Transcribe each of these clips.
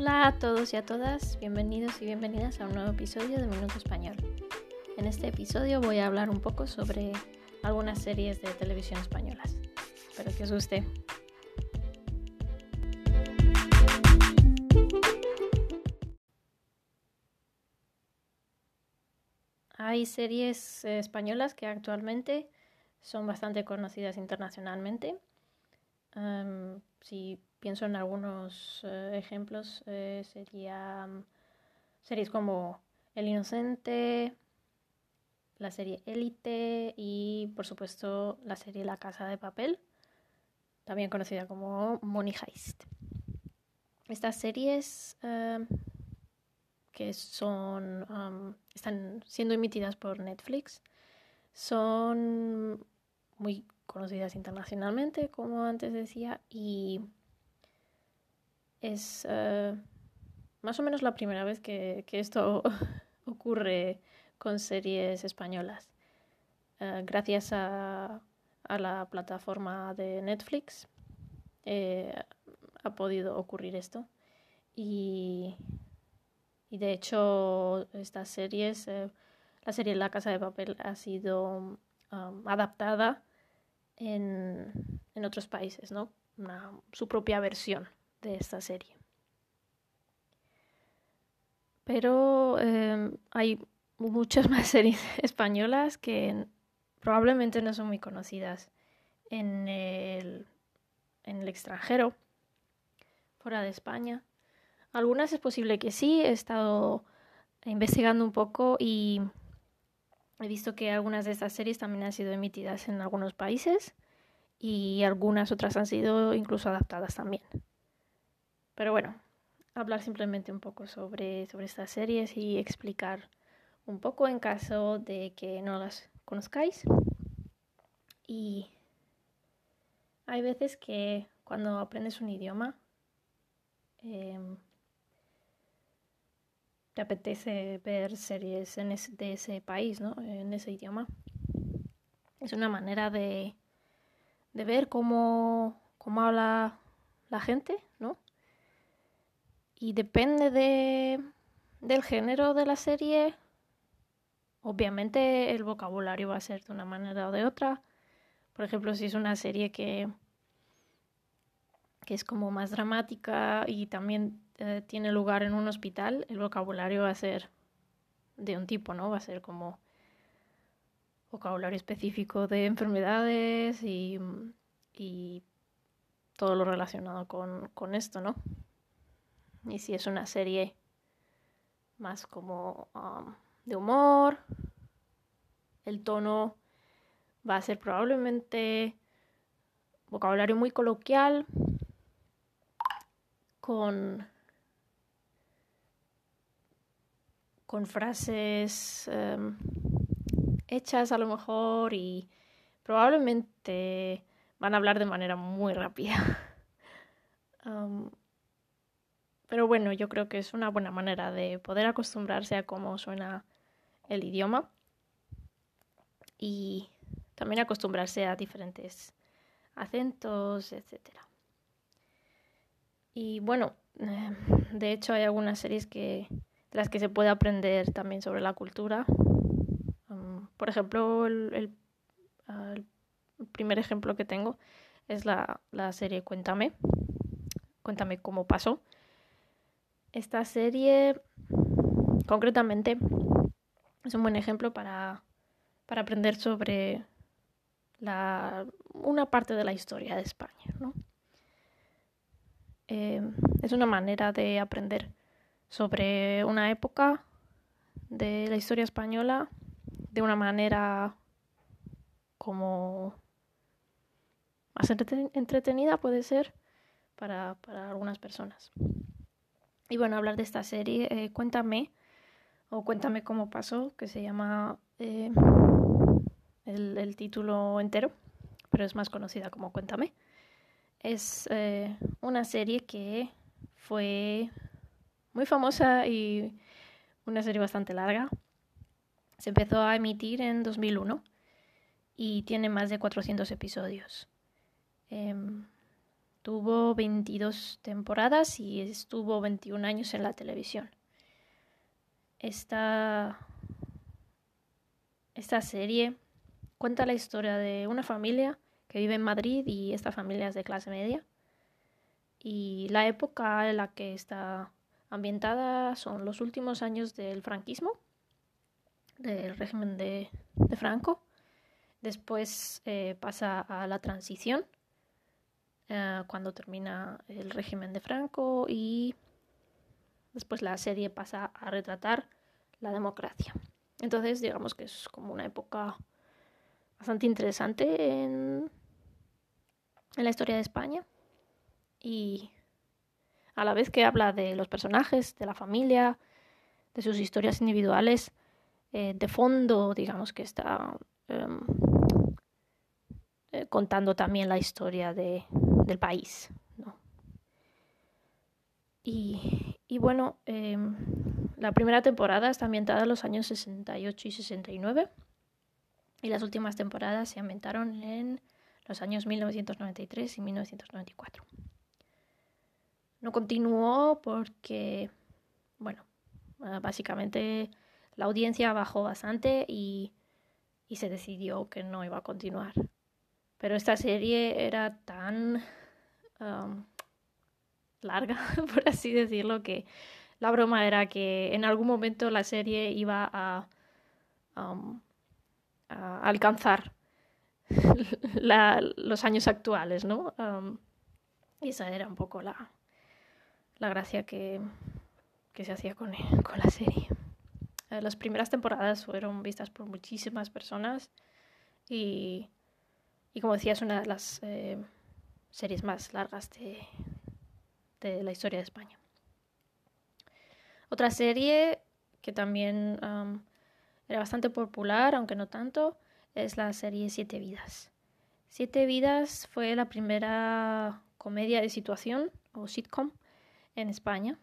Hola a todos y a todas, bienvenidos y bienvenidas a un nuevo episodio de Minuto Español. En este episodio voy a hablar un poco sobre algunas series de televisión españolas. Espero que os guste. Hay series eh, españolas que actualmente son bastante conocidas internacionalmente. Si pienso en algunos eh, ejemplos, eh, serían series como El Inocente, la serie Élite y, por supuesto, la serie La Casa de Papel, también conocida como Money Heist. Estas series em, que son están siendo emitidas por Netflix son muy conocidas internacionalmente, como antes decía, y es eh, más o menos la primera vez que, esto ocurre con series españolas. Eh, gracias a, la plataforma de Netflix eh, ha podido ocurrir esto. Y, y de hecho, estas series, la serie La Casa de Papel ha sido um, adaptada en, en, otros países, ¿no? su propia versión de esta serie. Pero em, hay muchas más series españolas que probablemente no son muy conocidas en el, en el extranjero, fuera de España. Algunas es posible que sí, he estado investigando un poco y he visto que algunas de estas series también han sido emitidas en algunos países y algunas otras han sido incluso adaptadas también. Pero bueno, hablar simplemente un poco sobre, sobre estas series y explicar un poco en caso de que no las conozcáis. Y hay veces que cuando aprendes un idioma em, te apetece ver series de ese país, ¿no? En ese idioma. Es una manera de, de ver cómo, cómo habla la gente. Y depende de, del género de la serie. Obviamente el vocabulario va a ser de una manera o de otra. Por ejemplo, si es una serie que, que es como más dramática y también eh, tiene lugar en un hospital, el vocabulario va a ser de un tipo, ¿no? Va a ser como vocabulario específico de enfermedades y, y todo lo relacionado con, con esto, ¿no? Y si es una serie más como um, de humor, el tono va a ser probablemente vocabulario muy coloquial, con, con frases um, hechas a lo mejor y probablemente van a hablar de manera muy rápida. Um, pero bueno, yo creo que es una buena manera de poder acostumbrarse a cómo suena el idioma y también acostumbrarse a diferentes acentos, etc. Y bueno, de hecho hay algunas series que, de las que se puede aprender también sobre la cultura. Um, por ejemplo, el, el, primer ejemplo que tengo es la, la serie Cuéntame. Cuéntame cómo pasó esta serie, concretamente, es un buen ejemplo para, aprender sobre la, una parte de la historia de España. ¿no? Eh, es una manera de aprender sobre una época de la historia española de una manera como más entretenida puede ser para, para algunas personas. Y bueno, hablar de esta serie, eh, Cuéntame, o Cuéntame cómo pasó, que se llama eh, el, título entero, pero es más conocida como Cuéntame. Es eh, una serie que fue muy famosa y una serie bastante larga. Se empezó a emitir en 2001 y tiene más de 400 episodios. Tuvo 22 temporadas y estuvo 21 años en la televisión. Esta, esta serie cuenta la historia de una familia que vive en Madrid y esta familia es de clase media. Y la época en la que está ambientada son los últimos años del franquismo, del régimen de, Franco. Después eh, pasa a la transición, eh, cuando termina el régimen de Franco y después la serie pasa a retratar la democracia. Entonces, digamos que es como una época bastante interesante en, en la historia de España y a la vez que habla de los personajes, de la familia, de sus historias individuales, eh, de fondo, digamos que está em, eh, contando también la historia de, del país. Y, y, bueno, em, la primera temporada está ambientada en los años 68 y 69 y las últimas temporadas se ambientaron en los años 1993 y 1994. No continuó porque, bueno, ah, básicamente la audiencia bajó bastante y, y se decidió que no iba a continuar. Pero esta serie era tan larga, por así decirlo, que la broma era que en algún momento la serie iba a, alcanzar los años actuales, ¿no? y esa era un poco la, la gracia que, que se hacía con, con la serie. Eh, las primeras temporadas fueron vistas por muchísimas personas y, y como decía, es una de las eh, series más largas de, de, la historia de España. Otra serie que también era bastante popular, aunque no tanto, es la serie Siete Vidas. Siete Vidas fue la primera comedia de situación o sitcom en España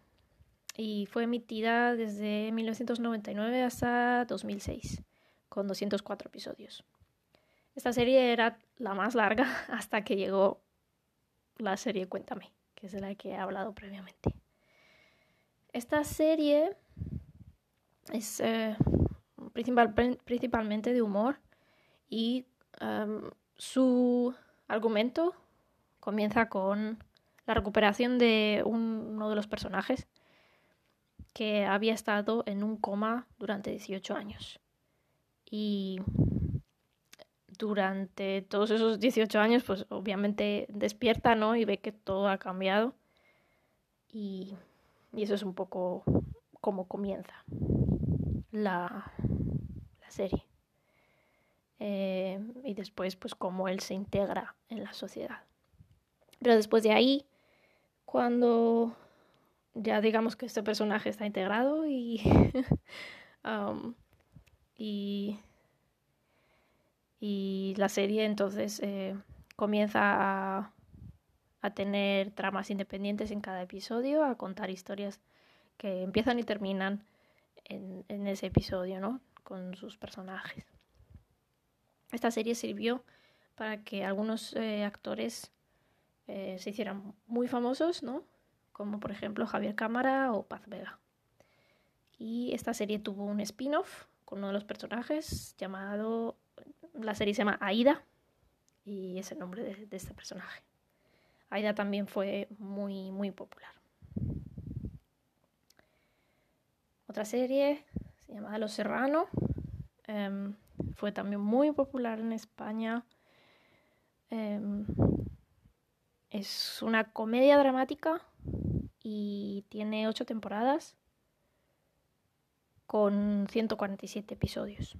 y fue emitida desde 1999 hasta 2006, con 204 episodios. Esta serie era la más larga hasta que llegó la serie Cuéntame, que es de la que he hablado previamente. Esta serie es eh, principalmente de humor y em, su argumento comienza con la recuperación de uno de los personajes que había estado en un coma durante 18 años. Y durante todos esos 18 años, pues obviamente despierta, ¿no? Y ve que todo ha cambiado. Y, eso es un poco como comienza la, la serie. Eh, y después, pues cómo él se integra en la sociedad. Pero después de ahí, cuando ya digamos que este personaje está integrado y, um, y, la serie entonces eh, comienza a, tener tramas independientes en cada episodio, a contar historias que empiezan y terminan en, en ese episodio, ¿no? Con sus personajes. Esta serie sirvió para que algunos eh, actores eh, se hicieran muy famosos, ¿no? Como por ejemplo Javier Cámara o Paz Vega. Y esta serie tuvo un spin-off con uno de los personajes llamado, la serie se llama Aida y es el nombre de, este personaje. Aida también fue muy, muy popular. Otra serie se llama Los Serrano. Em, fue también muy popular en España. Em, es una comedia dramática y tiene ocho temporadas con 147 episodios.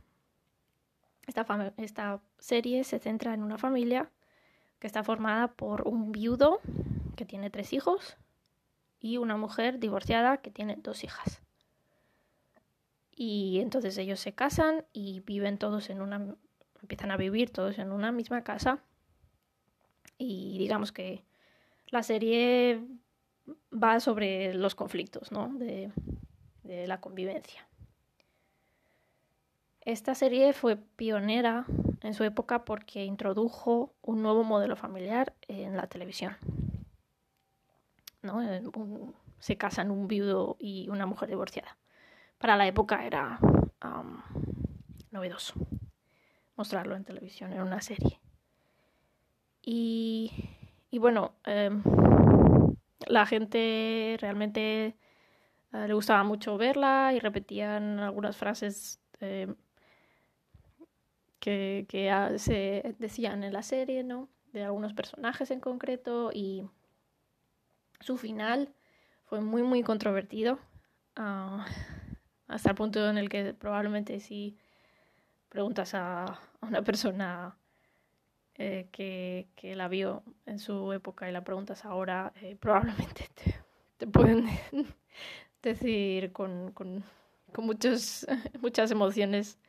Esta, serie se centra en una familia que está formada por un viudo que tiene tres hijos y una mujer divorciada que tiene dos hijas. Y entonces ellos se casan y viven todos en una empiezan a vivir todos en una misma casa y digamos que la serie va sobre los conflictos ¿no? de la convivencia. Esta serie fue pionera en su época porque introdujo un nuevo modelo familiar en la televisión. ¿no? se casan un viudo y una mujer divorciada. Para la época era novedoso mostrarlo en televisión, en una serie. Y, bueno, em, la gente realmente eh, le gustaba mucho verla y repetían algunas frases em, que, que se decían en la serie, ¿no? De algunos personajes en concreto y su final fue muy, muy controvertido. Ah, hasta el punto en el que probablemente si preguntas a, una persona eh, que, la vio en su época y la preguntas ahora, eh, probablemente te, pueden decir con, muchos, muchas emociones,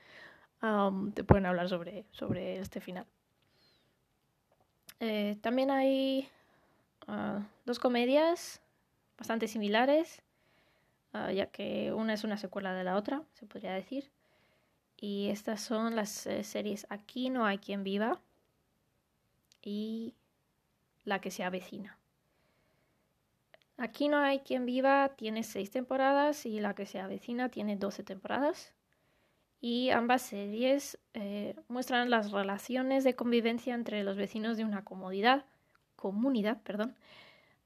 te pueden hablar sobre, sobre este final. Eh, también hay ah, dos comedias bastante similares, ah, ya que una es una secuela de la otra, se podría decir. Y estas son las eh, series Aquí no hay quien viva y La que se avecina. Aquí no hay quien viva tiene seis temporadas y La que se avecina tiene doce temporadas. Y ambas series eh, muestran las relaciones de convivencia entre los vecinos de una comodidad, comunidad, perdón,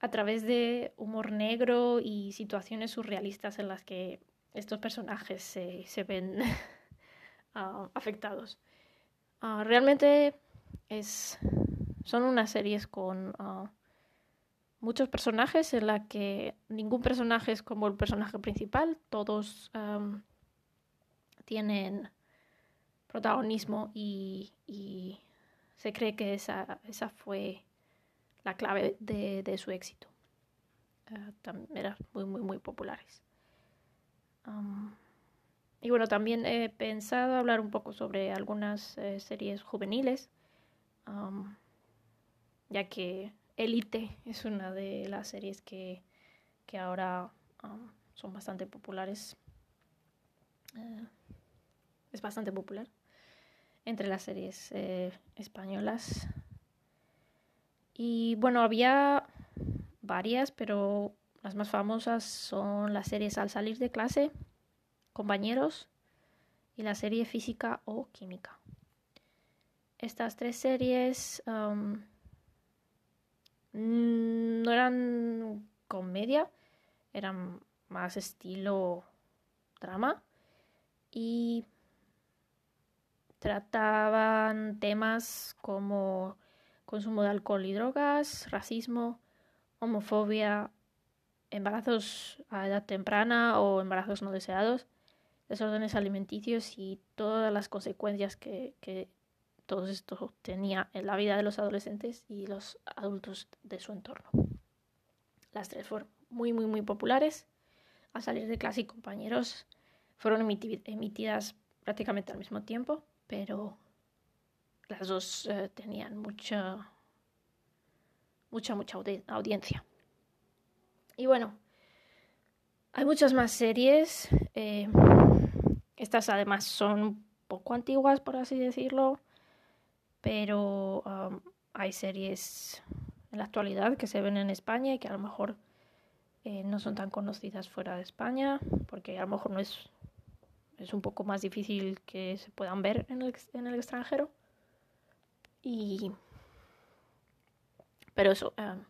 a través de humor negro y situaciones surrealistas en las que estos personajes se, se ven Ah, afectados. Ah, realmente es, son unas series con ah, muchos personajes en la que ningún personaje es como el personaje principal, todos tienen protagonismo y, se cree que esa, esa fue la clave de, su éxito. eran muy, muy, muy populares. Y bueno, también he pensado hablar un poco sobre algunas eh, series juveniles, ya que Elite es una de las series que, ahora son bastante populares. Eh, es bastante popular entre las series eh, españolas. Y bueno, había varias, pero las más famosas son las series Al salir de clase, compañeros y la serie física o química. Estas tres series no eran comedia, eran más estilo drama y trataban temas como consumo de alcohol y drogas, racismo, homofobia, embarazos a edad temprana o embarazos no deseados desórdenes alimenticios y todas las consecuencias que, todo esto tenía en la vida de los adolescentes y los adultos de su entorno. Las tres fueron muy, muy, muy populares. Al salir de clase y compañeros fueron emitidas prácticamente al mismo tiempo, pero las dos eh, tenían mucha, mucha, mucha audiencia. Y bueno, hay muchas más series. Eh, estas además son un poco antiguas, por así decirlo, pero um, hay series en la actualidad que se ven en España y que a lo mejor eh, no son tan conocidas fuera de España, porque a lo mejor no es, es un poco más difícil que se puedan ver en el, en el extranjero. Y... Pero eso, um,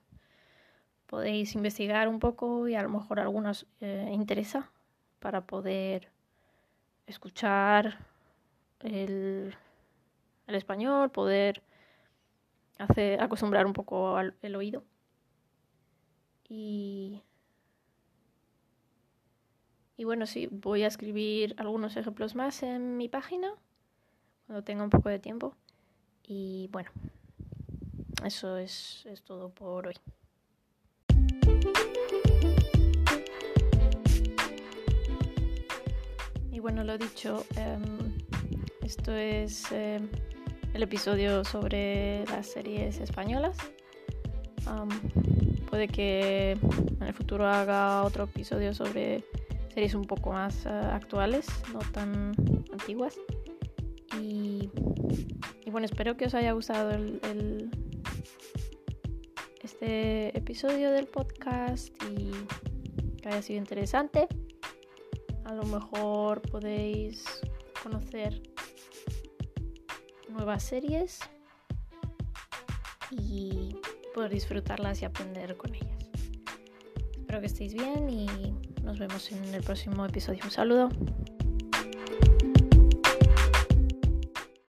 podéis investigar un poco y a lo mejor algunos eh, interesa para poder escuchar el, español, poder hacer, acostumbrar un poco al el oído. Y, y bueno, sí, voy a escribir algunos ejemplos más en mi página cuando tenga un poco de tiempo. Y bueno, eso es, es todo por hoy. bueno, lo dicho, em, esto es em, el episodio sobre las series españolas. puede que en el futuro haga otro episodio sobre series un poco más eh, actuales, no tan antiguas. Y, bueno, espero que os haya gustado el, este este episodio del podcast y que haya sido interesante. A lo mejor podéis conocer nuevas series y poder disfrutarlas y aprender con ellas. Espero que estéis bien y nos vemos en el próximo episodio. Un saludo.